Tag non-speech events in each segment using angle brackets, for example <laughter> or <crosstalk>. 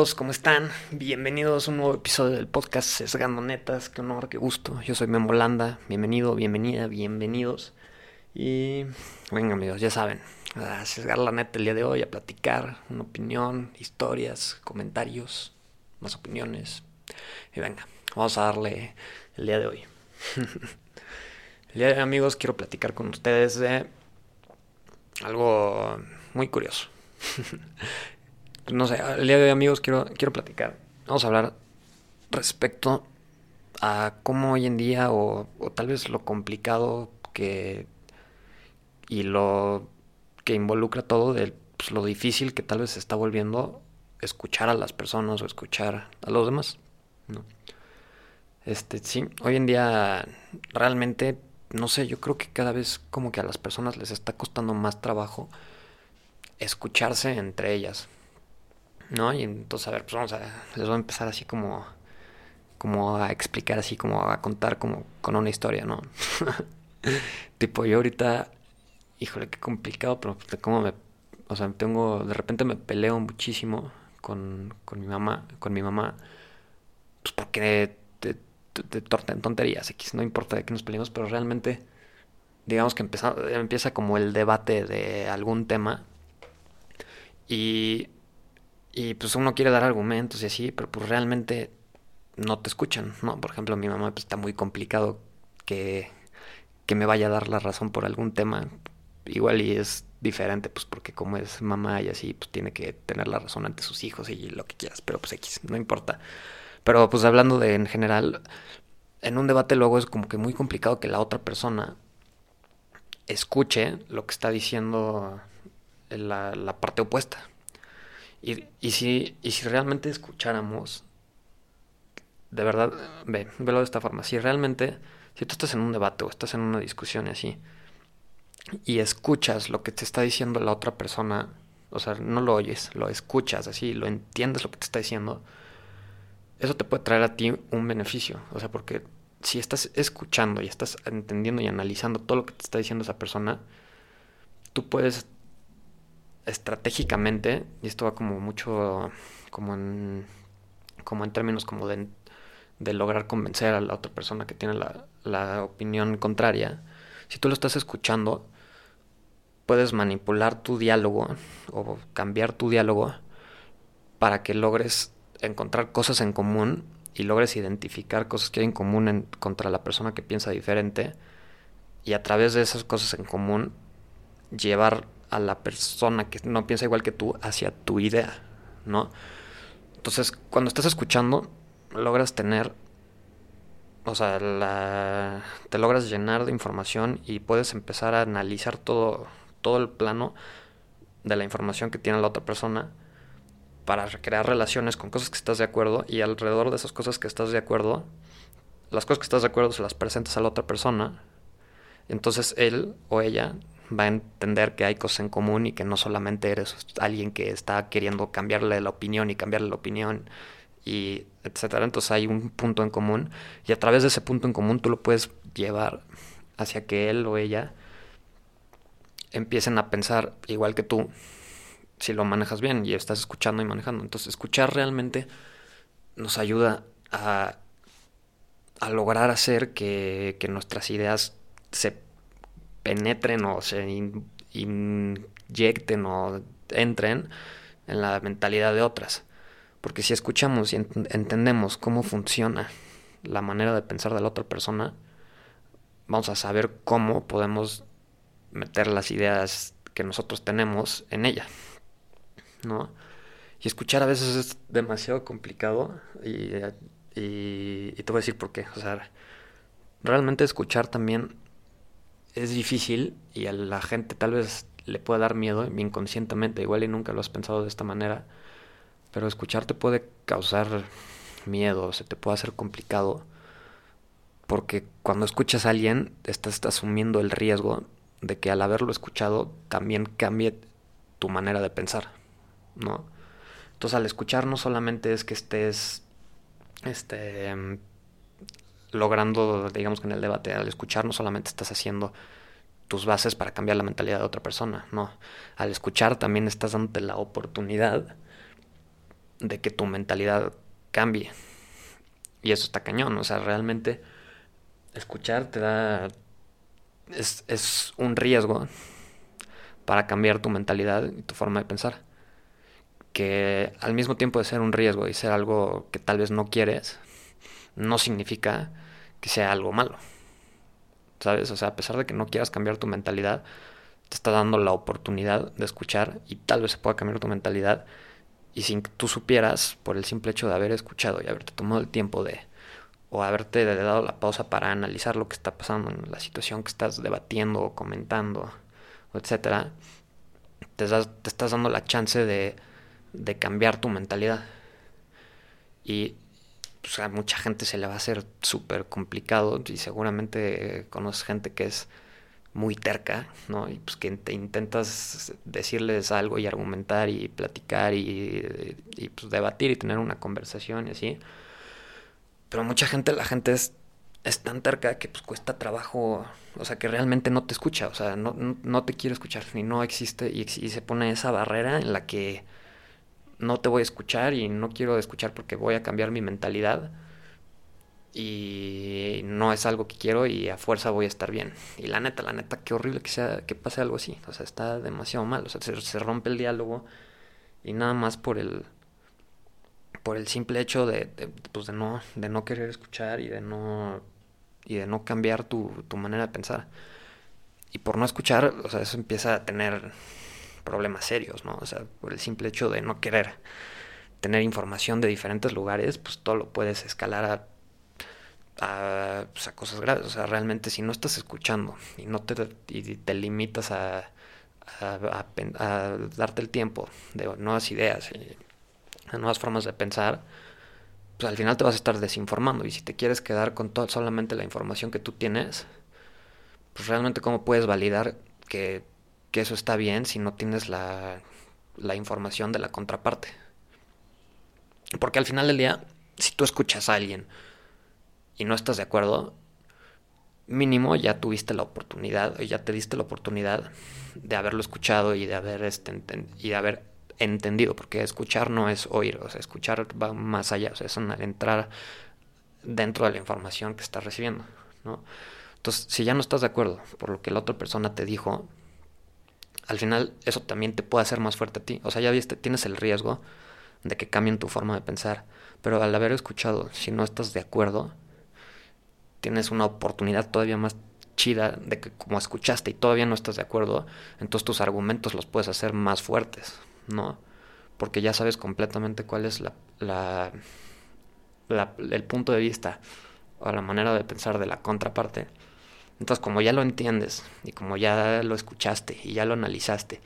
¿cómo están? Bienvenidos a un nuevo episodio del podcast Sesgando Netas. Qué honor, qué gusto. Yo soy Memo Landa. Bienvenido, bienvenida, bienvenidos. Y venga, amigos, ya saben, a sesgar la neta el día de hoy, a platicar, una opinión, historias, comentarios, más opiniones. Y venga, vamos a darle el día de hoy. <laughs> el día de hoy, amigos, quiero platicar con ustedes de algo muy curioso. <laughs> no sé, el día de hoy, amigos, quiero, quiero platicar. Vamos a hablar respecto a cómo hoy en día, o, o tal vez lo complicado que y lo que involucra todo de pues, lo difícil que tal vez se está volviendo escuchar a las personas o escuchar a los demás. ¿no? Este, sí, hoy en día realmente, no sé, yo creo que cada vez como que a las personas les está costando más trabajo escucharse entre ellas. ¿No? Y entonces, a ver, pues vamos a, les voy a empezar así como, como a explicar, así como a contar como con una historia, ¿no? <laughs> tipo, yo ahorita híjole, qué complicado, pero como me, o sea, tengo, de repente me peleo muchísimo con, con mi mamá, con mi mamá, pues porque de, de, tonterías, X, no importa de qué nos peleemos, pero realmente, digamos que empieza, empieza como el debate de algún tema y, y pues uno quiere dar argumentos y así, pero pues realmente no te escuchan, ¿no? Por ejemplo, mi mamá pues está muy complicado que, que me vaya a dar la razón por algún tema igual y es diferente, pues porque como es mamá y así, pues tiene que tener la razón ante sus hijos y lo que quieras, pero pues X, no importa. Pero pues hablando de en general, en un debate luego es como que muy complicado que la otra persona escuche lo que está diciendo la, la parte opuesta. Y, y, si, y si realmente escucháramos, de verdad, ve, velo de esta forma, si realmente, si tú estás en un debate o estás en una discusión y así, y escuchas lo que te está diciendo la otra persona, o sea, no lo oyes, lo escuchas así, lo entiendes lo que te está diciendo, eso te puede traer a ti un beneficio. O sea, porque si estás escuchando y estás entendiendo y analizando todo lo que te está diciendo esa persona, tú puedes estratégicamente, y esto va como mucho como en, como en términos como de, lograr convencer a la otra persona que tiene la opinión contraria, si tú lo estás escuchando, puedes manipular tu diálogo o cambiar tu diálogo para que logres encontrar cosas en común y logres identificar cosas que hay en común contra la persona que piensa diferente y a través de esas cosas en común llevar a la persona que no piensa igual que tú hacia tu idea, ¿no? Entonces, cuando estás escuchando, logras tener o sea, te logras llenar de información y puedes empezar a analizar todo, todo el plano de la información que tiene la otra persona para crear relaciones con cosas que estás de acuerdo y alrededor de esas cosas que estás de acuerdo, las cosas que estás de acuerdo se las presentas a la otra persona. Entonces él o ella va a entender que hay cosas en común y que no solamente eres alguien que está queriendo cambiarle la opinión y cambiarle la opinión y etcétera. Entonces hay un punto en común y a través de ese punto en común tú lo puedes llevar hacia que él o ella empiecen a pensar igual que tú si lo manejas bien y estás escuchando y manejando. Entonces escuchar realmente nos ayuda a, lograr hacer que, nuestras ideas se penetren o se inyecten o entren en la mentalidad de otras. Porque si escuchamos y entendemos cómo funciona la manera de pensar de la otra persona, vamos a saber cómo podemos meter las ideas que nosotros tenemos en ella. ¿No? Y escuchar a veces es demasiado complicado y, y, y te voy a decir por qué. O sea, realmente escuchar también es difícil y a la gente tal vez le pueda dar miedo inconscientemente, igual y nunca lo has pensado de esta manera pero escuchar te puede causar miedo, se te puede hacer complicado. Porque cuando escuchas a alguien, estás asumiendo el riesgo de que al haberlo escuchado también cambie tu manera de pensar, ¿no? Entonces al escuchar no solamente es que estés este, logrando, digamos que en el debate, al escuchar no solamente estás haciendo tus bases para cambiar la mentalidad de otra persona, no. Al escuchar también estás dándote la oportunidad de que tu mentalidad cambie. Y eso está cañón, o sea, realmente escuchar te da... Es, es un riesgo para cambiar tu mentalidad y tu forma de pensar. Que al mismo tiempo de ser un riesgo y ser algo que tal vez no quieres, no significa que sea algo malo. ¿Sabes? O sea, a pesar de que no quieras cambiar tu mentalidad, te está dando la oportunidad de escuchar y tal vez se pueda cambiar tu mentalidad y sin que tú supieras por el simple hecho de haber escuchado y haberte tomado el tiempo de o haberte dado la pausa para analizar lo que está pasando en la situación que estás debatiendo o comentando, etcétera, te, estás dando la chance de, de cambiar tu mentalidad. Y pues, a mucha gente se le va a hacer súper complicado y seguramente conoces gente que es muy terca, ¿no? Y pues que te intentas decirles algo y argumentar y platicar y, y pues debatir y tener una conversación y así. Pero mucha gente, la gente es, es tan terca que pues cuesta trabajo, o sea, que realmente no te escucha, o sea, no, no, te quiere escuchar, ni no existe y, y se pone esa barrera en la que no te voy a escuchar y no quiero escuchar porque voy a cambiar mi mentalidad y no es algo que quiero y a fuerza voy a estar bien. Y la neta, la neta, qué horrible que sea que pase algo así. O sea, está demasiado mal. O sea, se, rompe el diálogo y nada más por el por el simple hecho de, pues de no de no querer escuchar y de no y de no cambiar tu, tu manera de pensar. Y por no escuchar, o sea, eso empieza a tener problemas serios, ¿no? O sea, por el simple hecho de no querer tener información de diferentes lugares, pues todo lo puedes escalar a a, pues, cosas graves. O sea, realmente si no estás escuchando y no te, y te limitas a, darte el tiempo de nuevas ideas y nuevas formas de pensar, pues al final te vas a estar desinformando. Y si te quieres quedar con todo, solamente la información que tú tienes, pues realmente cómo puedes validar que, que eso está bien si no tienes la, la información de la contraparte. Porque al final del día, si tú escuchas a alguien, y no estás de acuerdo, mínimo ya tuviste la oportunidad, ya te diste la oportunidad de haberlo escuchado y de haber, este, y de haber entendido, porque escuchar no es oír, o sea, escuchar va más allá, o sea, es entrar dentro de la información que estás recibiendo, ¿no? Entonces, si ya no estás de acuerdo por lo que la otra persona te dijo, al final eso también te puede hacer más fuerte a ti. O sea, ya viste, tienes el riesgo de que cambien tu forma de pensar, pero al haber escuchado, si no estás de acuerdo, tienes una oportunidad todavía más chida de que como escuchaste y todavía no estás de acuerdo, entonces tus argumentos los puedes hacer más fuertes, ¿no? Porque ya sabes completamente cuál es la, el punto de vista o la manera de pensar de la contraparte. Entonces, como ya lo entiendes y como ya lo escuchaste y ya lo analizaste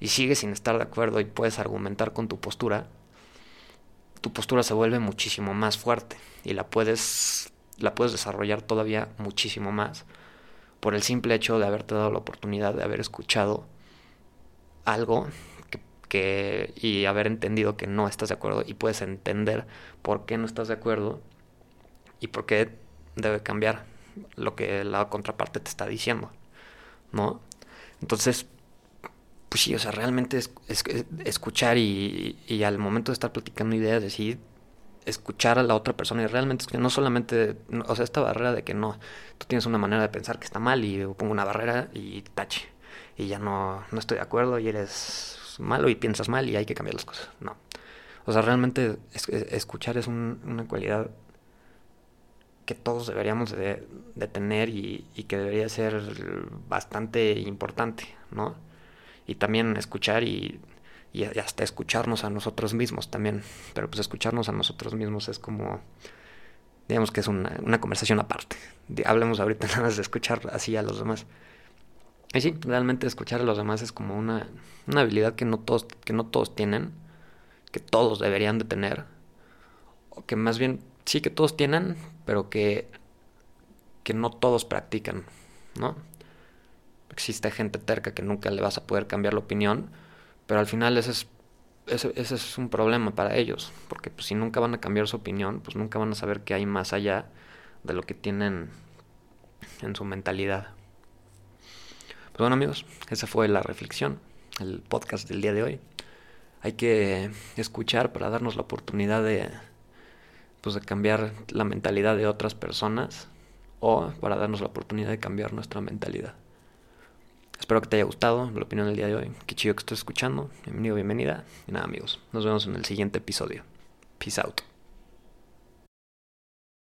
y sigues sin estar de acuerdo y puedes argumentar con tu postura, tu postura se vuelve muchísimo más fuerte y la puedes la puedes desarrollar todavía muchísimo más por el simple hecho de haberte dado la oportunidad de haber escuchado algo que, y haber entendido que no estás de acuerdo y puedes entender por qué no estás de acuerdo y por qué debe cambiar lo que la contraparte te está diciendo, ¿no? Entonces, pues sí, o sea, realmente es, escuchar y, al momento de estar platicando ideas, decir, escuchar a la otra persona y realmente no solamente, o sea, esta barrera de que no, tú tienes una manera de pensar que está mal y pongo una barrera y tache y ya no, no estoy de acuerdo y eres malo y piensas mal y hay que cambiar las cosas. No. O sea, realmente escuchar es una cualidad todos deberíamos de, tener y, que debería ser bastante importante, ¿no? Y también escuchar y hasta escucharnos a nosotros mismos también. Pero pues escucharnos a nosotros mismos es como, digamos que es una, una conversación aparte. Hablemos ahorita <laughs> nada más de escuchar así a los demás. Y sí, realmente escuchar a los demás es como una, una habilidad que no, todos, que no todos tienen, que todos deberían de tener, o que más bien sí que todos tienen, pero que, que no todos practican, ¿no? Existe gente terca que nunca le vas a poder cambiar la opinión, pero al final ese es, ese, es un problema para ellos, porque pues, si nunca van a cambiar su opinión, pues nunca van a saber qué hay más allá de lo que tienen en su mentalidad. Pues bueno amigos, esa fue la reflexión, el podcast del día de hoy. hay que escuchar para darnos la oportunidad de, pues, de cambiar la mentalidad de otras personas o para darnos la oportunidad de cambiar nuestra mentalidad. Espero que te haya gustado la opinión del día de hoy. Qué chido que estés escuchando. Bienvenido, bienvenida. Y nada, amigos, nos vemos en el siguiente episodio. Peace out.